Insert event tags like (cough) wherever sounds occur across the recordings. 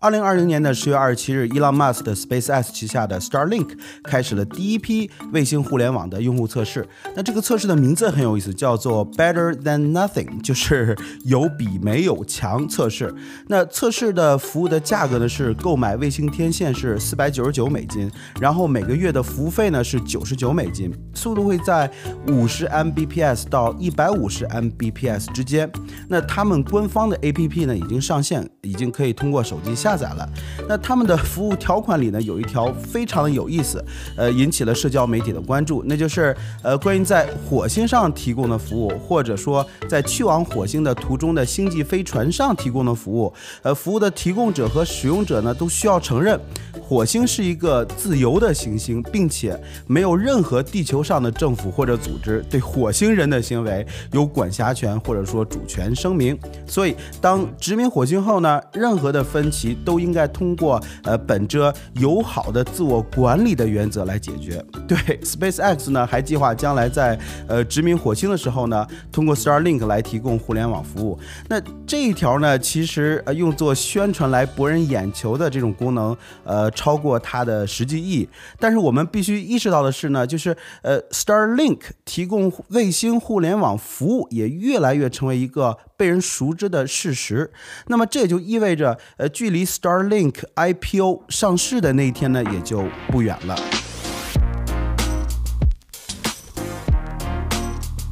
二零二零年的十月二十七日伊朗 Musk 的 SpaceX 旗下的 Starlink 开始了第一批卫星互联网的用户测试。那这个测试的名字很有意思，叫做 Better Than Nothing，(laughs) 就是有比没有强测试。那测试的服务的价格呢是购买卫星天线是四百九十九美金，然后每个月的服务费呢是九十九美金，速度会在五十 Mbps 到一百五十 Mbps 之间。那他们官方的 APP 呢已经上线，已经可以通过手机下。下载了，那他们的服务条款里呢有一条非常有意思，呃，引起了社交媒体的关注，那就是呃关于在火星上提供的服务，或者说在去往火星的途中的星际飞船上提供的服务，呃，服务的提供者和使用者呢都需要承认。火星是一个自由的行星，并且没有任何地球上的政府或者组织对火星人的行为有管辖权或者说主权声明。所以，当殖民火星后呢，任何的分歧都应该通过呃本着友好的自我管理的原则来解决。(laughs) 对，SpaceX 呢还计划将来在呃殖民火星的时候呢，通过 Starlink 来提供互联网服务。那这一条呢，其实呃用作宣传来博人眼球的这种功能，呃。超过它的实际意义，但是我们必须意识到的是呢，就是呃，Starlink 提供卫星互联网服务也越来越成为一个被人熟知的事实。那么这也就意味着，呃，距离 Starlink IPO 上市的那一天呢，也就不远了。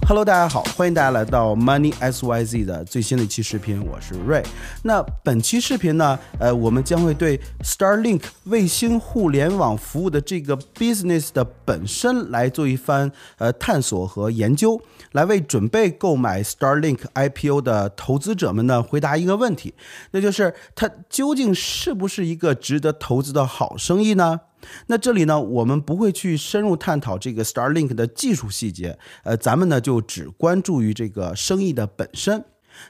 Hello，大家好，欢迎大家来到 Money S Y Z 的最新的一期视频，我是瑞。那本期视频呢，呃，我们将会对 Starlink 卫星互联网服务的这个 business 的本身来做一番呃探索和研究，来为准备购买 Starlink IPO 的投资者们呢回答一个问题，那就是它究竟是不是一个值得投资的好生意呢？那这里呢，我们不会去深入探讨这个 Starlink 的技术细节，呃，咱们呢就只关注于这个生意的本身。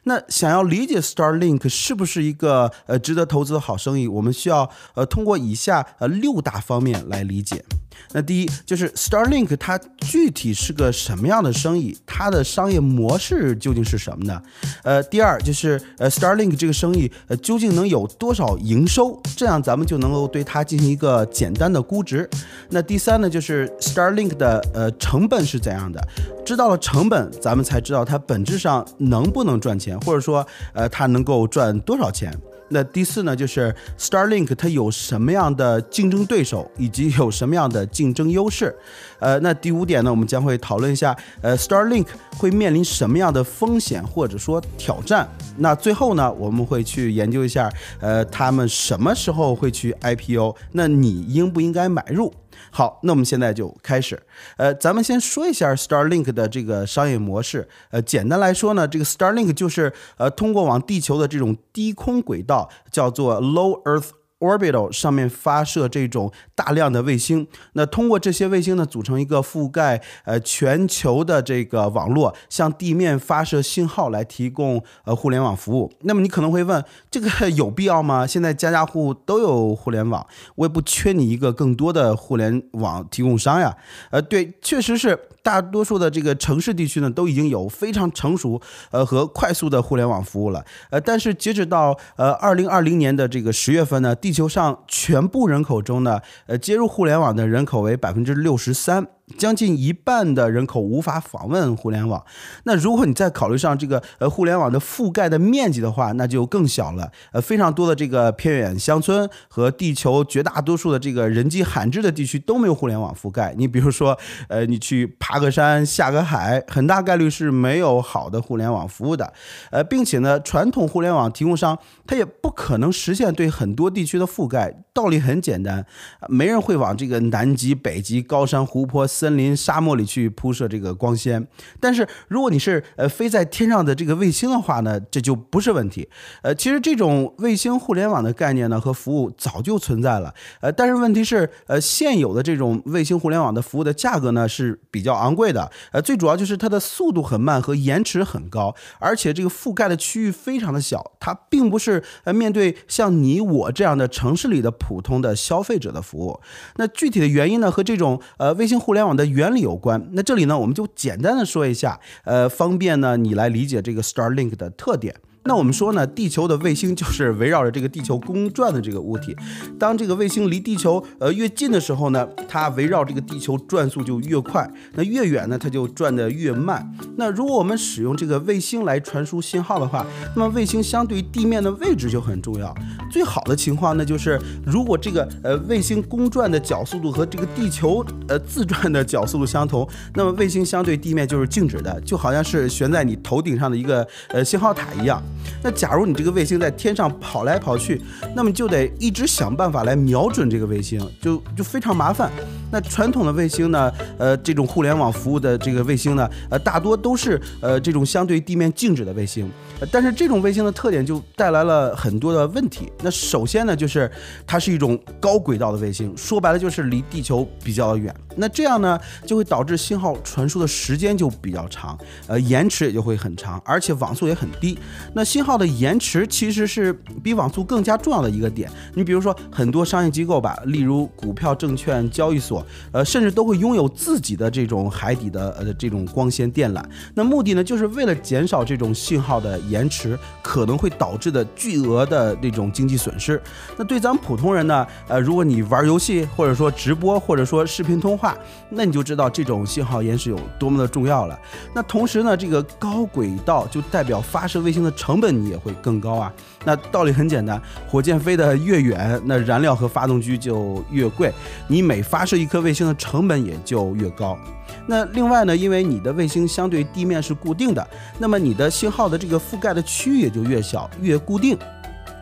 那想要理解 Starlink 是不是一个呃值得投资的好生意，我们需要呃通过以下呃六大方面来理解。那第一就是 Starlink 它具体是个什么样的生意，它的商业模式究竟是什么呢？呃，第二就是呃 Starlink 这个生意呃究竟能有多少营收，这样咱们就能够对它进行一个简单的估值。那第三呢就是 Starlink 的呃成本是怎样的？知道了成本，咱们才知道它本质上能不能赚钱，或者说呃它能够赚多少钱。那第四呢，就是 Starlink 它有什么样的竞争对手，以及有什么样的竞争优势？呃，那第五点呢，我们将会讨论一下，呃，Starlink 会面临什么样的风险或者说挑战？那最后呢，我们会去研究一下，呃，他们什么时候会去 IPO？那你应不应该买入？好，那我们现在就开始。呃，咱们先说一下 Starlink 的这个商业模式。呃，简单来说呢，这个 Starlink 就是呃通过往地球的这种低空轨道，叫做 Low Earth。Orbital 上面发射这种大量的卫星，那通过这些卫星呢，组成一个覆盖呃全球的这个网络，向地面发射信号来提供呃互联网服务。那么你可能会问，这个有必要吗？(laughs) 现在家家户户都有互联网，我也不缺你一个更多的互联网提供商呀。呃，对，确实是。大多数的这个城市地区呢，都已经有非常成熟呃和快速的互联网服务了。呃，但是截止到呃二零二零年的这个十月份呢，地球上全部人口中呢，呃接入互联网的人口为百分之六十三。将近一半的人口无法访问互联网，那如果你再考虑上这个呃互联网的覆盖的面积的话，那就更小了。呃，非常多的这个偏远乡村和地球绝大多数的这个人迹罕至的地区都没有互联网覆盖。你比如说，呃，你去爬个山、下个海，很大概率是没有好的互联网服务的。呃，并且呢，传统互联网提供商他也不可能实现对很多地区的覆盖。道理很简单，没人会往这个南极、北极、高山、湖泊。森林、沙漠里去铺设这个光纤，但是如果你是呃飞在天上的这个卫星的话呢，这就不是问题。(laughs) 呃，其实这种卫星互联网的概念呢和服务早就存在了。呃，但是问题是，呃，现有的这种卫星互联网的服务的价格呢是比较昂贵的。呃，最主要就是它的速度很慢和延迟很高，而且这个覆盖的区域非常的小，它并不是呃面对像你我这样的城市里的普通的消费者的服务。那具体的原因呢和这种呃卫星互联网的原理有关，那这里呢，我们就简单的说一下，呃，方便呢你来理解这个 Starlink 的特点。那我们说呢，地球的卫星就是围绕着这个地球公转的这个物体。当这个卫星离地球呃越近的时候呢，它围绕这个地球转速就越快；那越远呢，它就转得越慢。那如果我们使用这个卫星来传输信号的话，那么卫星相对于地面的位置就很重要。最好的情况呢，就是如果这个呃卫星公转的角速度和这个地球呃自转的角速度相同，那么卫星相对地面就是静止的，就好像是悬在你头顶上的一个呃信号塔一样。那假如你这个卫星在天上跑来跑去，那么就得一直想办法来瞄准这个卫星，就就非常麻烦。那传统的卫星呢，呃，这种互联网服务的这个卫星呢，呃，大多都是呃这种相对地面静止的卫星。但是这种卫星的特点就带来了很多的问题。那首先呢，就是它是一种高轨道的卫星，说白了就是离地球比较远。那这样呢，就会导致信号传输的时间就比较长，呃，延迟也就会很长，而且网速也很低。那信号的延迟其实是比网速更加重要的一个点。你比如说很多商业机构吧，例如股票证券交易所，呃，甚至都会拥有自己的这种海底的呃这种光纤电缆。那目的呢，就是为了减少这种信号的延迟可能会导致的巨额的这种经济损失。那对咱们普通人呢，呃，如果你玩游戏或者说直播或者说视频通话。那你就知道这种信号延时有多么的重要了。那同时呢，这个高轨道就代表发射卫星的成本你也会更高啊。那道理很简单，火箭飞得越远，那燃料和发动机就越贵，你每发射一颗卫星的成本也就越高。那另外呢，因为你的卫星相对地面是固定的，那么你的信号的这个覆盖的区域也就越小越固定。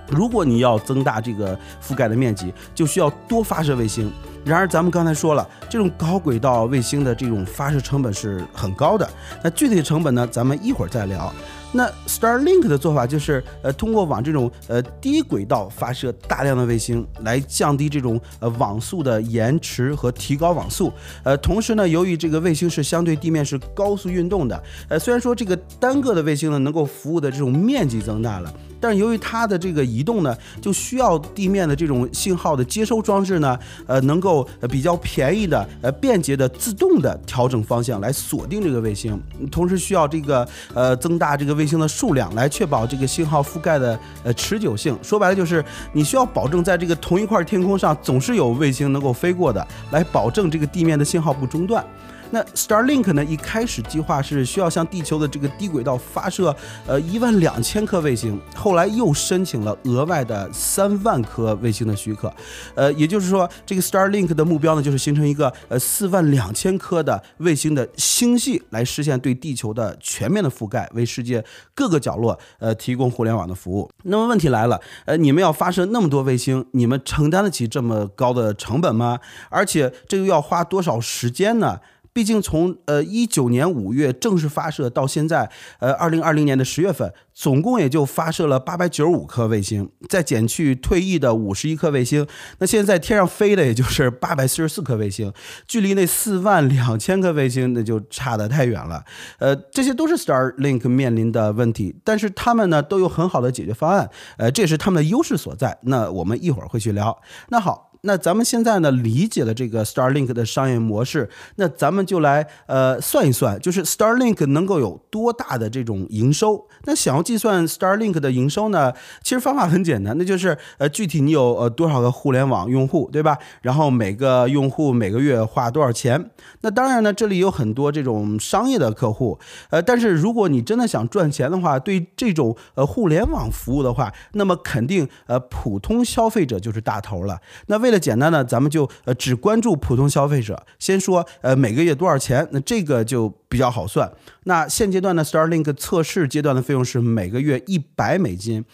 如果你要增大这个覆盖的面积，就需要多发射卫星。然而，咱们刚才说了，这种高轨道卫星的这种发射成本是很高的。那具体的成本呢？咱们一会儿再聊。那 Starlink 的做法就是，呃，通过往这种呃低轨道发射大量的卫星，来降低这种呃网速的延迟和提高网速。呃，同时呢，由于这个卫星是相对地面是高速运动的，呃，虽然说这个单个的卫星呢能够服务的这种面积增大了。但是由于它的这个移动呢，就需要地面的这种信号的接收装置呢，呃，能够比较便宜的、呃，便捷的、自动的调整方向来锁定这个卫星，同时需要这个呃增大这个卫星的数量，来确保这个信号覆盖的呃持久性。说白了就是你需要保证在这个同一块天空上总是有卫星能够飞过的，来保证这个地面的信号不中断。那 Starlink 呢？一开始计划是需要向地球的这个低轨道发射，呃，一万两千颗卫星。后来又申请了额外的三万颗卫星的许可，呃，也就是说，这个 Starlink 的目标呢，就是形成一个呃四万两千颗的卫星的星系，来实现对地球的全面的覆盖，为世界各个角落呃提供互联网的服务。那么问题来了，呃，你们要发射那么多卫星，你们承担得起这么高的成本吗？而且这又要花多少时间呢？毕竟从呃一九年五月正式发射到现在，呃二零二零年的十月份，总共也就发射了八百九十五颗卫星，再减去退役的五十一颗卫星，那现在天上飞的也就是 (laughs) 八百四十四颗卫星，距离那四万两千颗卫星那就差得太远了。呃，这些都是 Starlink 面临的问题，但是他们呢都有很好的解决方案，呃，这也是他们的优势所在。那我们一会儿会去聊。那好。那咱们现在呢理解了这个 Starlink 的商业模式，那咱们就来呃算一算，就是 Starlink 能够有多大的这种营收？那想要计算 Starlink 的营收呢，其实方法很简单，那就是呃具体你有呃多少个互联网用户，对吧？然后每个用户每个月花多少钱？那当然呢，这里有很多这种商业的客户，呃，但是如果你真的想赚钱的话，对这种呃互联网服务的话，那么肯定呃普通消费者就是大头了。那为简单呢，咱们就呃只关注普通消费者。先说呃每个月多少钱，那这个就比较好算。那现阶段呢，Starlink 测试阶段的费用是每个月一百美金。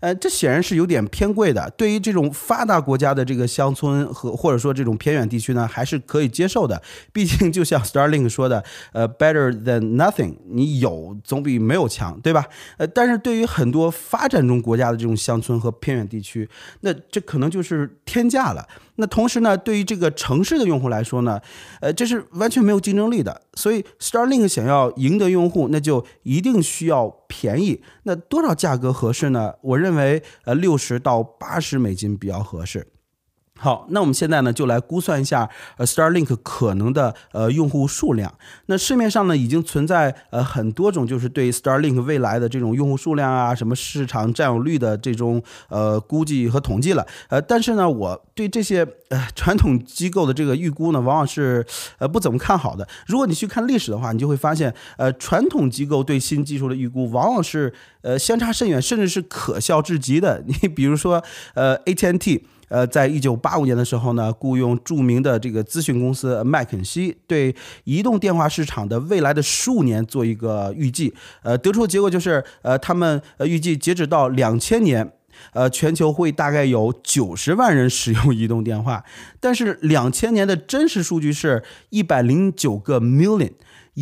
呃，这显然是有点偏贵的。对于这种发达国家的这个乡村和或者说这种偏远地区呢，还是可以接受的。毕竟就像 Starlink 说的，呃，better than nothing，你有总比没有强，对吧？呃，但是对于很多发展中国家的这种乡村和偏远地区，那这可能就是天价了。那同时呢，对于这个城市的用户来说呢，呃，这是完全没有竞争力的。所以，Starlink 想要赢得用户，那就一定需要便宜。那多少价格合适呢？我认为，呃，六十到八十美金比较合适。好，那我们现在呢就来估算一下呃 Starlink 可能的呃用户数量。那市面上呢已经存在呃很多种就是对 Starlink 未来的这种用户数量啊，什么市场占有率的这种呃估计和统计了。呃，但是呢我对这些呃传统机构的这个预估呢，往往是呃不怎么看好的。如果你去看历史的话，你就会发现呃传统机构对新技术的预估往往是呃相差甚远，甚至是可笑至极的。你比如说呃 AT&T。呃，在一九八五年的时候呢，雇佣著名的这个咨询公司麦肯锡，对移动电话市场的未来的十五年做一个预计。呃，得出的结果就是，呃，他们呃预计截止到两千年，呃，全球会大概有九十万人使用移动电话，但是两千年的真实数据是一百零九个 million。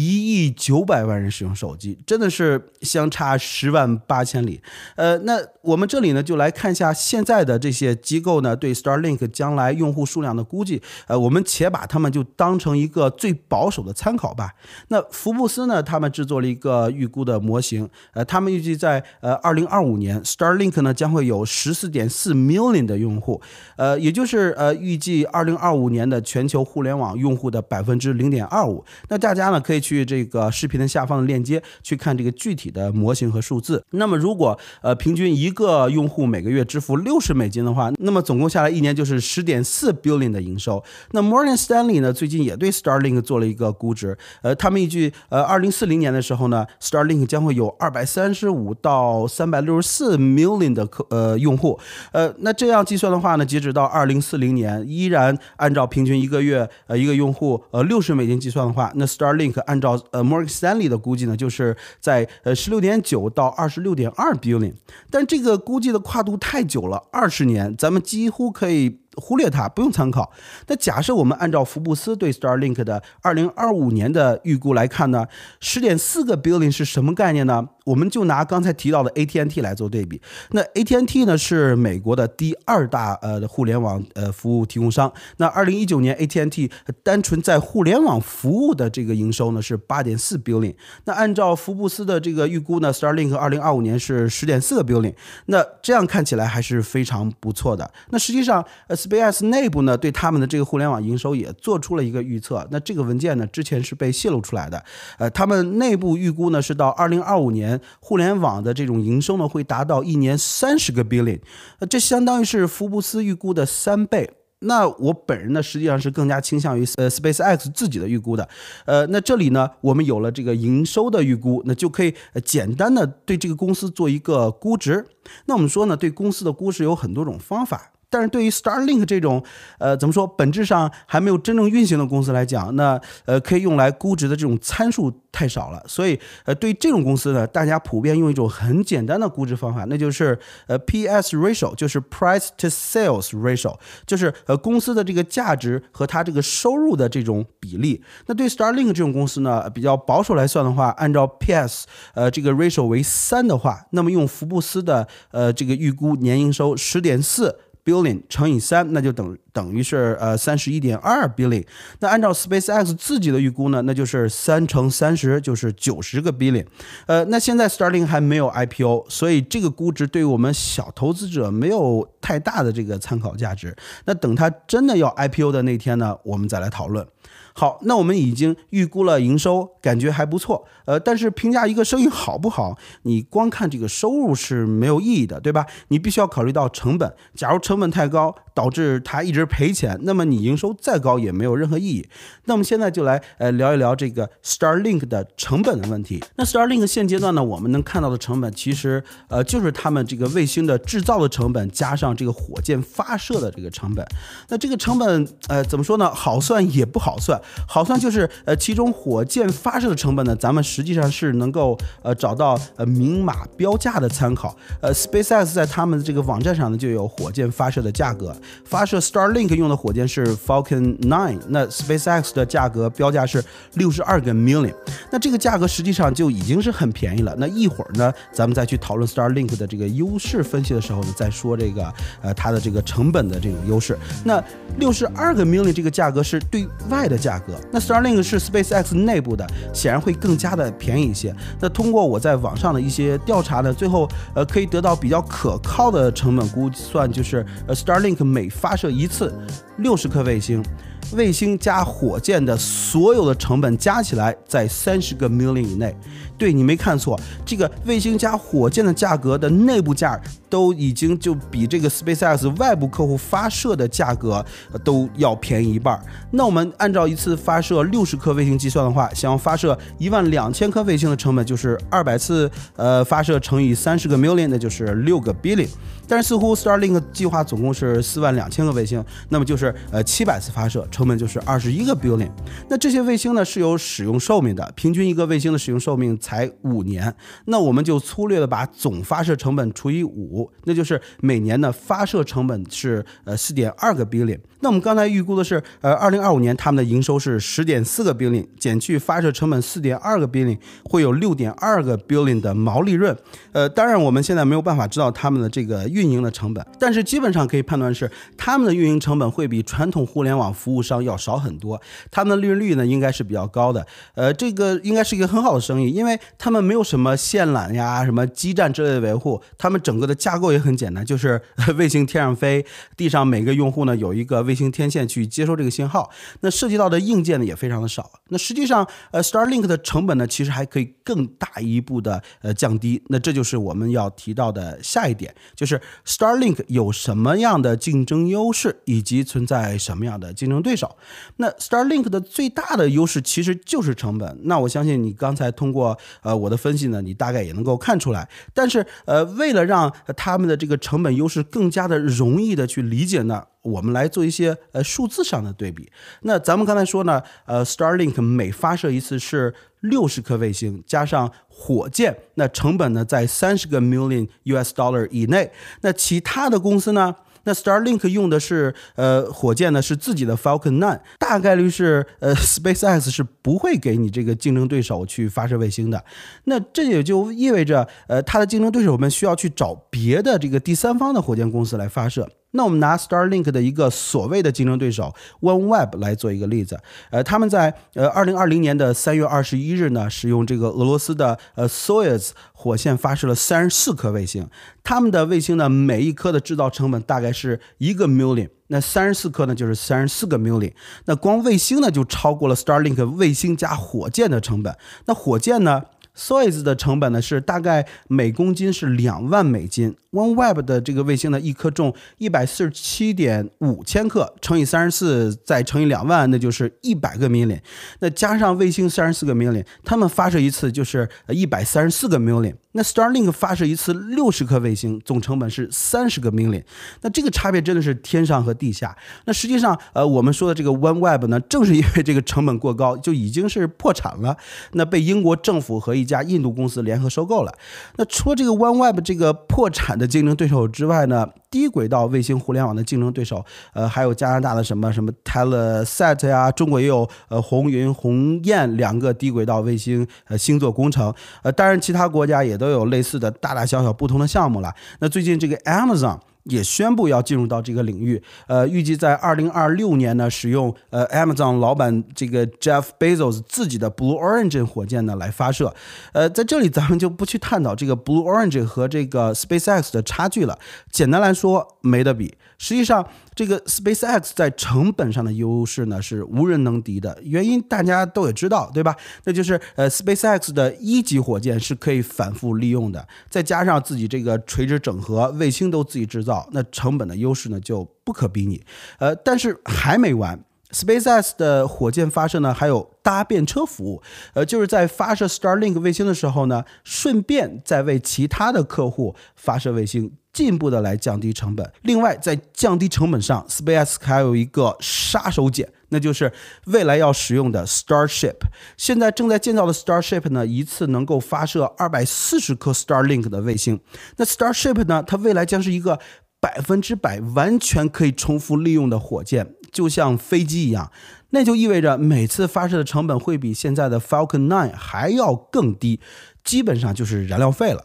一亿九百万人使用手机，真的是相差十万八千里。呃，那我们这里呢，就来看一下现在的这些机构呢对 Starlink 将来用户数量的估计。呃，我们且把他们就当成一个最保守的参考吧。那福布斯呢，他们制作了一个预估的模型。呃，他们预计在呃二零二五年，Starlink 呢将会有十四点四 million 的用户。呃，也就是呃预计二零二五年的全球互联网用户的百分之零点二五。那大家呢可以。去去这个视频的下方的链接去看这个具体的模型和数字。那么如果呃平均一个用户每个月支付六十美金的话，那么总共下来一年就是十点四 billion 的营收。那 Morgan Stanley 呢最近也对 Starlink 做了一个估值，呃，他们预计呃二零四零年的时候呢，Starlink 将会有二百三十五到三百六十四 million 的客呃用户。呃，那这样计算的话呢，截止到二零四零年，依然按照平均一个月呃一个用户呃六十美金计算的话，那 Starlink 按照呃，Morgan Stanley 的估计呢，就是在呃十六点九到二十六点二 billion，但这个估计的跨度太久了，二十年，咱们几乎可以。忽略它不用参考。那假设我们按照福布斯对 Starlink 的二零二五年的预估来看呢，十点四个 billion 是什么概念呢？我们就拿刚才提到的 ATNT 来做对比。那 ATNT 呢是美国的第二大呃互联网呃服务提供商。那二零一九年 ATNT 单纯在互联网服务的这个营收呢是八点四 billion。那按照福布斯的这个预估呢，Starlink 二零二五年是十点四个 billion。那这样看起来还是非常不错的。那实际上呃。Space 内部呢，对他们的这个互联网营收也做出了一个预测。那这个文件呢，之前是被泄露出来的。呃，他们内部预估呢，是到二零二五年，互联网的这种营收呢，会达到一年三十个 billion。呃，这相当于是福布斯预估的三倍。那我本人呢，实际上是更加倾向于呃 SpaceX 自己的预估的。呃，那这里呢，我们有了这个营收的预估，那就可以简单的对这个公司做一个估值。那我们说呢，对公司的估值有很多种方法。但是对于 Starlink 这种，呃，怎么说，本质上还没有真正运行的公司来讲，那呃，可以用来估值的这种参数太少了。所以，呃，对于这种公司呢，大家普遍用一种很简单的估值方法，那就是呃 PS ratio，就是 Price to Sales ratio，就是呃公司的这个价值和它这个收入的这种比例。那对 Starlink 这种公司呢，比较保守来算的话，按照 PS 呃这个 ratio 为三的话，那么用福布斯的呃这个预估年营收十点四。Billion 乘以三，那就等于等于是呃三十一点二 billion。那按照 SpaceX 自己的预估呢，那就是三乘三十就是九十个 billion。呃，那现在 Starlink 还没有 IPO，所以这个估值对于我们小投资者没有太大的这个参考价值。那等它真的要 IPO 的那天呢，我们再来讨论。好，那我们已经预估了营收，感觉还不错。呃，但是评价一个生意好不好，你光看这个收入是没有意义的，对吧？你必须要考虑到成本。假如成本太高，导致它一直赔钱，那么你营收再高也没有任何意义。那我们现在就来呃聊一聊这个 Starlink 的成本的问题。那 Starlink 现阶段呢，我们能看到的成本其实呃就是他们这个卫星的制造的成本加上这个火箭发射的这个成本。那这个成本呃怎么说呢？好算也不好算。好算就是呃，其中火箭发射的成本呢，咱们实际上是能够呃找到呃明码标价的参考。呃，SpaceX 在他们这个网站上呢就有火箭发射的价格。发射 Starlink link 用的火箭是 Falcon 9，那 SpaceX 的价格标价是六十二个 million。那这个价格实际上就已经是很便宜了。那一会儿呢，咱们再去讨论 Starlink 的这个优势分析的时候呢，再说这个呃它的这个成本的这种优势。那六十二个 million 这个价格是对外的价。格。那 Starlink 是 SpaceX 内部的，显然会更加的便宜一些。那通过我在网上的一些调查呢，最后呃可以得到比较可靠的成本估算，就是呃 Starlink 每发射一次。次六十颗卫星。卫星加火箭的所有的成本加起来在三十个 million 以内。对你没看错，这个卫星加火箭的价格的内部价都已经就比这个 SpaceX 外部客户发射的价格都要便宜一半。那我们按照一次发射六十颗卫星计算的话，想要发射一万两千颗卫星的成本就是二百次，呃，发射乘以三十个 million，那就是六个 billion。但是似乎 Starlink 计划总共是四万两千个卫星，那么就是呃七百次发射，成本就是二十一个 billion。那这些卫星呢是有使用寿命的，平均一个卫星的使用寿命才五年。那我们就粗略的把总发射成本除以五，那就是每年的发射成本是呃四点二个 billion。那我们刚才预估的是，呃，二零二五年他们的营收是十点四个 billion，减去发射成本四点二个 billion，会有六点二个 billion 的毛利润。呃，当然我们现在没有办法知道他们的这个运营的成本，但是基本上可以判断是他们的运营成本会比传统互联网服务商要少很多，他们的利润率呢应该是比较高的。呃，这个应该是一个很好的生意，因为他们没有什么线缆呀、什么基站之类的维护，他们整个的架构也很简单，就是 (laughs) 卫星天上飞，地上每个用户呢有一个。卫星天线去接收这个信号，那涉及到的硬件呢也非常的少。那实际上，呃，Starlink 的成本呢其实还可以更大一步的呃降低。那这就是我们要提到的下一点，就是 Starlink 有什么样的竞争优势，以及存在什么样的竞争对手。那 Starlink 的最大的优势其实就是成本。那我相信你刚才通过呃我的分析呢，你大概也能够看出来。但是呃，为了让他们的这个成本优势更加的容易的去理解呢？我们来做一些呃数字上的对比。那咱们刚才说呢，呃，Starlink 每发射一次是六十颗卫星，加上火箭，那成本呢在三十个 million US dollar 以内。那其他的公司呢，那 Starlink 用的是呃火箭呢是自己的 Falcon 9，大概率是呃 SpaceX 是不会给你这个竞争对手去发射卫星的。那这也就意味着呃它的竞争对手们需要去找别的这个第三方的火箭公司来发射。那我们拿 Starlink 的一个所谓的竞争对手 OneWeb 来做一个例子，呃，他们在呃二零二零年的三月二十一日呢，使用这个俄罗斯的呃 Soyuz 火箭发射了三十四颗卫星，他们的卫星呢每一颗的制造成本大概是一个 million，那三十四颗呢就是三十四个 million，那光卫星呢就超过了 Starlink 卫星加火箭的成本，那火箭呢？Soyuz 的成本呢是大概每公斤是两万美金，OneWeb 的这个卫星呢一颗重一百四十七点五千克，乘以三十四再乘以两万，那就是一百个 million，那加上卫星三十四个 million，他们发射一次就是一百三十四个 million。那 Starlink 发射一次六十颗卫星，总成本是三十个 million，那这个差别真的是天上和地下。那实际上，呃，我们说的这个 OneWeb 呢，正是因为这个成本过高，就已经是破产了。那被英国政府和一家印度公司联合收购了。那除了这个 OneWeb 这个破产的竞争对手之外呢？低轨道卫星互联网的竞争对手，呃，还有加拿大的什么什么 Telesat 呀，中国也有呃红云、红雁两个低轨道卫星呃星座工程，呃，当然其他国家也都有类似的大大小小不同的项目了。那最近这个 Amazon。也宣布要进入到这个领域，呃，预计在二零二六年呢，使用呃 Amazon 老板这个 Jeff Bezos 自己的 Blue Origin 火箭呢来发射，呃，在这里咱们就不去探讨这个 Blue Origin 和这个 SpaceX 的差距了，简单来说没得比。实际上，这个 SpaceX 在成本上的优势呢是无人能敌的。原因大家都也知道，对吧？那就是呃，SpaceX 的一级火箭是可以反复利用的，再加上自己这个垂直整合，卫星都自己制造，那成本的优势呢就不可比拟。呃，但是还没完。SpaceX 的火箭发射呢，还有搭便车服务，呃，就是在发射 Starlink 卫星的时候呢，顺便再为其他的客户发射卫星，进一步的来降低成本。另外，在降低成本上，SpaceX 还有一个杀手锏，那就是未来要使用的 Starship。现在正在建造的 Starship 呢，一次能够发射二百四十颗 Starlink 的卫星。那 Starship 呢，它未来将是一个。百分之百完全可以重复利用的火箭，就像飞机一样，那就意味着每次发射的成本会比现在的 Falcon 9还要更低，基本上就是燃料费了。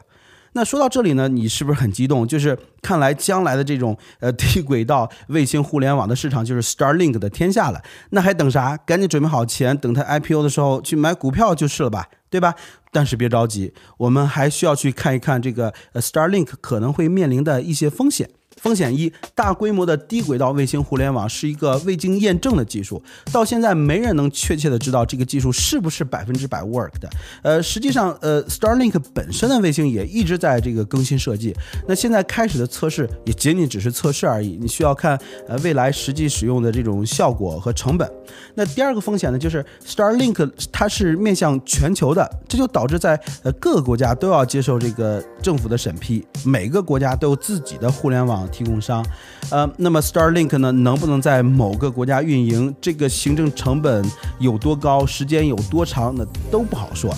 那说到这里呢，你是不是很激动？就是看来将来的这种呃低轨道卫星互联网的市场就是 Starlink 的天下了。那还等啥？赶紧准备好钱，等它 IPO 的时候去买股票就是了吧，对吧？但是别着急，我们还需要去看一看这个呃 Starlink 可能会面临的一些风险。风险一：大规模的低轨道卫星互联网是一个未经验证的技术，到现在没人能确切的知道这个技术是不是百分之百 work 的。呃，实际上，呃，Starlink 本身的卫星也一直在这个更新设计。那现在开始的测试也仅仅只是测试而已，你需要看呃未来实际使用的这种效果和成本。那第二个风险呢，就是 Starlink 它是面向全球的，这就导致在呃各个国家都要接受这个政府的审批，每个国家都有自己的互联网。提供商，呃，那么 Starlink 呢，能不能在某个国家运营？这个行政成本有多高？时间有多长？那都不好说。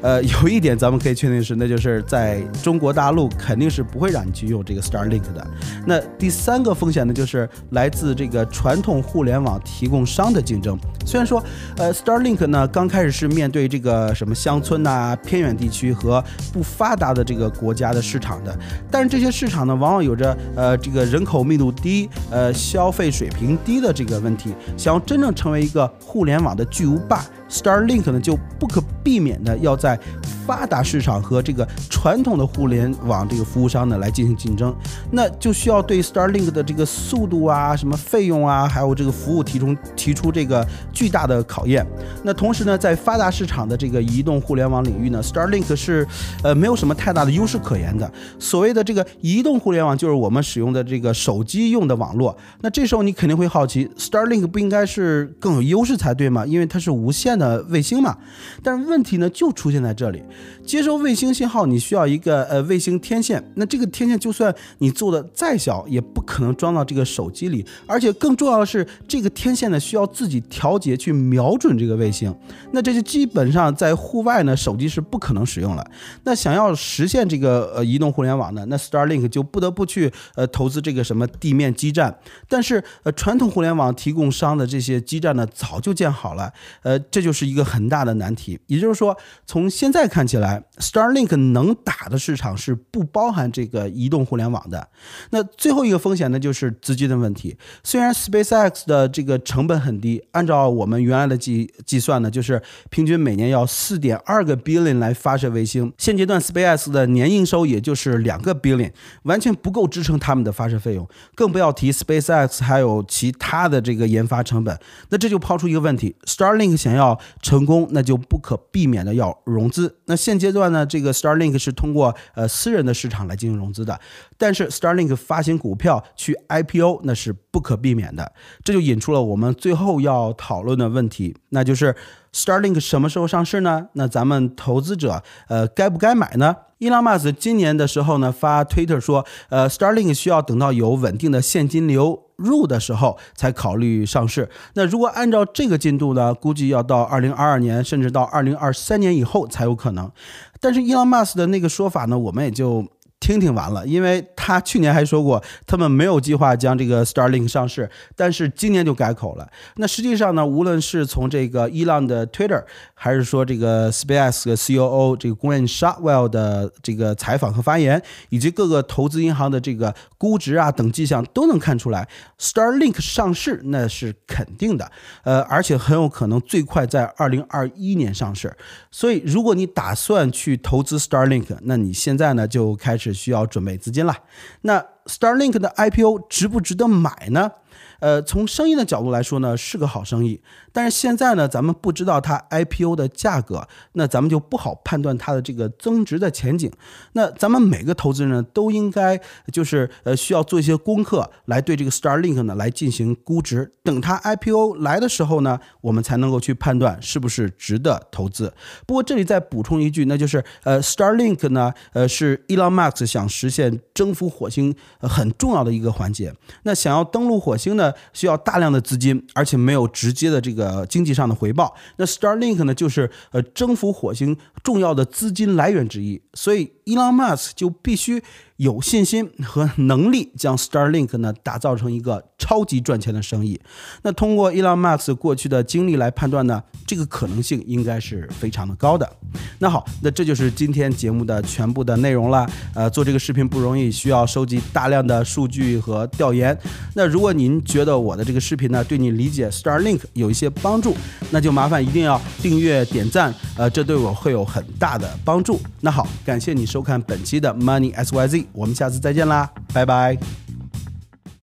呃，(laughs) 有一点咱们可以确定是，那就是在中国大陆肯定是不会让你去用这个 Starlink 的。那第三个风险呢，就是来自这个传统互联网提供商的竞争。虽然说，呃，Starlink 呢刚开始是面对这个什么乡村呐、偏远地区和不发达的这个国家的市场的，但是这些市场呢，往往有着呃这个人口密度低、呃消费水平低的这个问题。想要真正成为一个互联网的巨无霸。Starlink 呢，就不可避免的要在发达市场和这个传统的互联网这个服务商呢来进行竞争，那就需要对 Starlink 的这个速度啊、什么费用啊，还有这个服务提出提出这个巨大的考验。那同时呢，在发达市场的这个移动互联网领域呢，Starlink 是呃没有什么太大的优势可言的。所谓的这个移动互联网，就是我们使用的这个手机用的网络。那这时候你肯定会好奇，Starlink 不应该是更有优势才对吗？因为它是无线。的卫星嘛，但是问题呢就出现在这里，接收卫星信号你需要一个呃卫星天线，那这个天线就算你做的再小，也不可能装到这个手机里，而且更重要的是，这个天线呢需要自己调节去瞄准这个卫星，那这就基本上在户外呢手机是不可能使用了。那想要实现这个呃移动互联网呢，那 Starlink 就不得不去呃投资这个什么地面基站，但是呃传统互联网提供商的这些基站呢早就建好了，呃这就。是一个很大的难题，也就是说，从现在看起来，Starlink 能打的市场是不包含这个移动互联网的。那最后一个风险呢，就是资金的问题。虽然 SpaceX 的这个成本很低，按照我们原来的计计算呢，就是平均每年要四点二个 billion 来发射卫星。现阶段 SpaceX 的年营收也就是两个 billion，完全不够支撑他们的发射费用，更不要提 SpaceX 还有其他的这个研发成本。那这就抛出一个问题：Starlink 想要成功，那就不可避免的要融资。那现阶段呢，这个 Starlink 是通过呃私人的市场来进行融资的，但是 Starlink 发行股票去 IPO 那是不可避免的。这就引出了我们最后要讨论的问题，那就是 Starlink 什么时候上市呢？那咱们投资者呃该不该买呢？伊朗马斯今年的时候呢发推特说，呃，Starling 需要等到有稳定的现金流入的时候才考虑上市。那如果按照这个进度呢，估计要到二零二二年，甚至到二零二三年以后才有可能。但是伊朗马斯的那个说法呢，我们也就。听听完了，因为他去年还说过他们没有计划将这个 Starlink 上市，但是今年就改口了。那实际上呢，无论是从这个伊朗的 Twitter，还是说这个 Space 的 COO 这个 Grant Shotwell 的这个采访和发言，以及各个投资银行的这个估值啊等迹象，都能看出来，Starlink 上市那是肯定的，呃，而且很有可能最快在二零二一年上市。所以，如果你打算去投资 Starlink，那你现在呢就开始。需要准备资金了，那 Starlink 的 IPO 值不值得买呢？呃，从生意的角度来说呢，是个好生意。但是现在呢，咱们不知道它 IPO 的价格，那咱们就不好判断它的这个增值的前景。那咱们每个投资人呢，都应该就是呃需要做一些功课，来对这个 Starlink 呢来进行估值。等它 IPO 来的时候呢，我们才能够去判断是不是值得投资。不过这里再补充一句，那就是呃 Starlink 呢，呃是 Elon Musk 想实现征服火星很重要的一个环节。那想要登陆火星呢？需要大量的资金，而且没有直接的这个经济上的回报。那 Starlink 呢，就是呃征服火星重要的资金来源之一。所以 Elon Musk 就必须。有信心和能力将 Starlink 呢打造成一个超级赚钱的生意。那通过 Elon Musk 过去的经历来判断呢，这个可能性应该是非常的高的。那好，那这就是今天节目的全部的内容了。呃，做这个视频不容易，需要收集大量的数据和调研。那如果您觉得我的这个视频呢对你理解 Starlink 有一些帮助，那就麻烦一定要订阅点赞，呃，这对我会有很大的帮助。那好，感谢你收看本期的 Money S Y Z。我们下次再见啦，拜拜。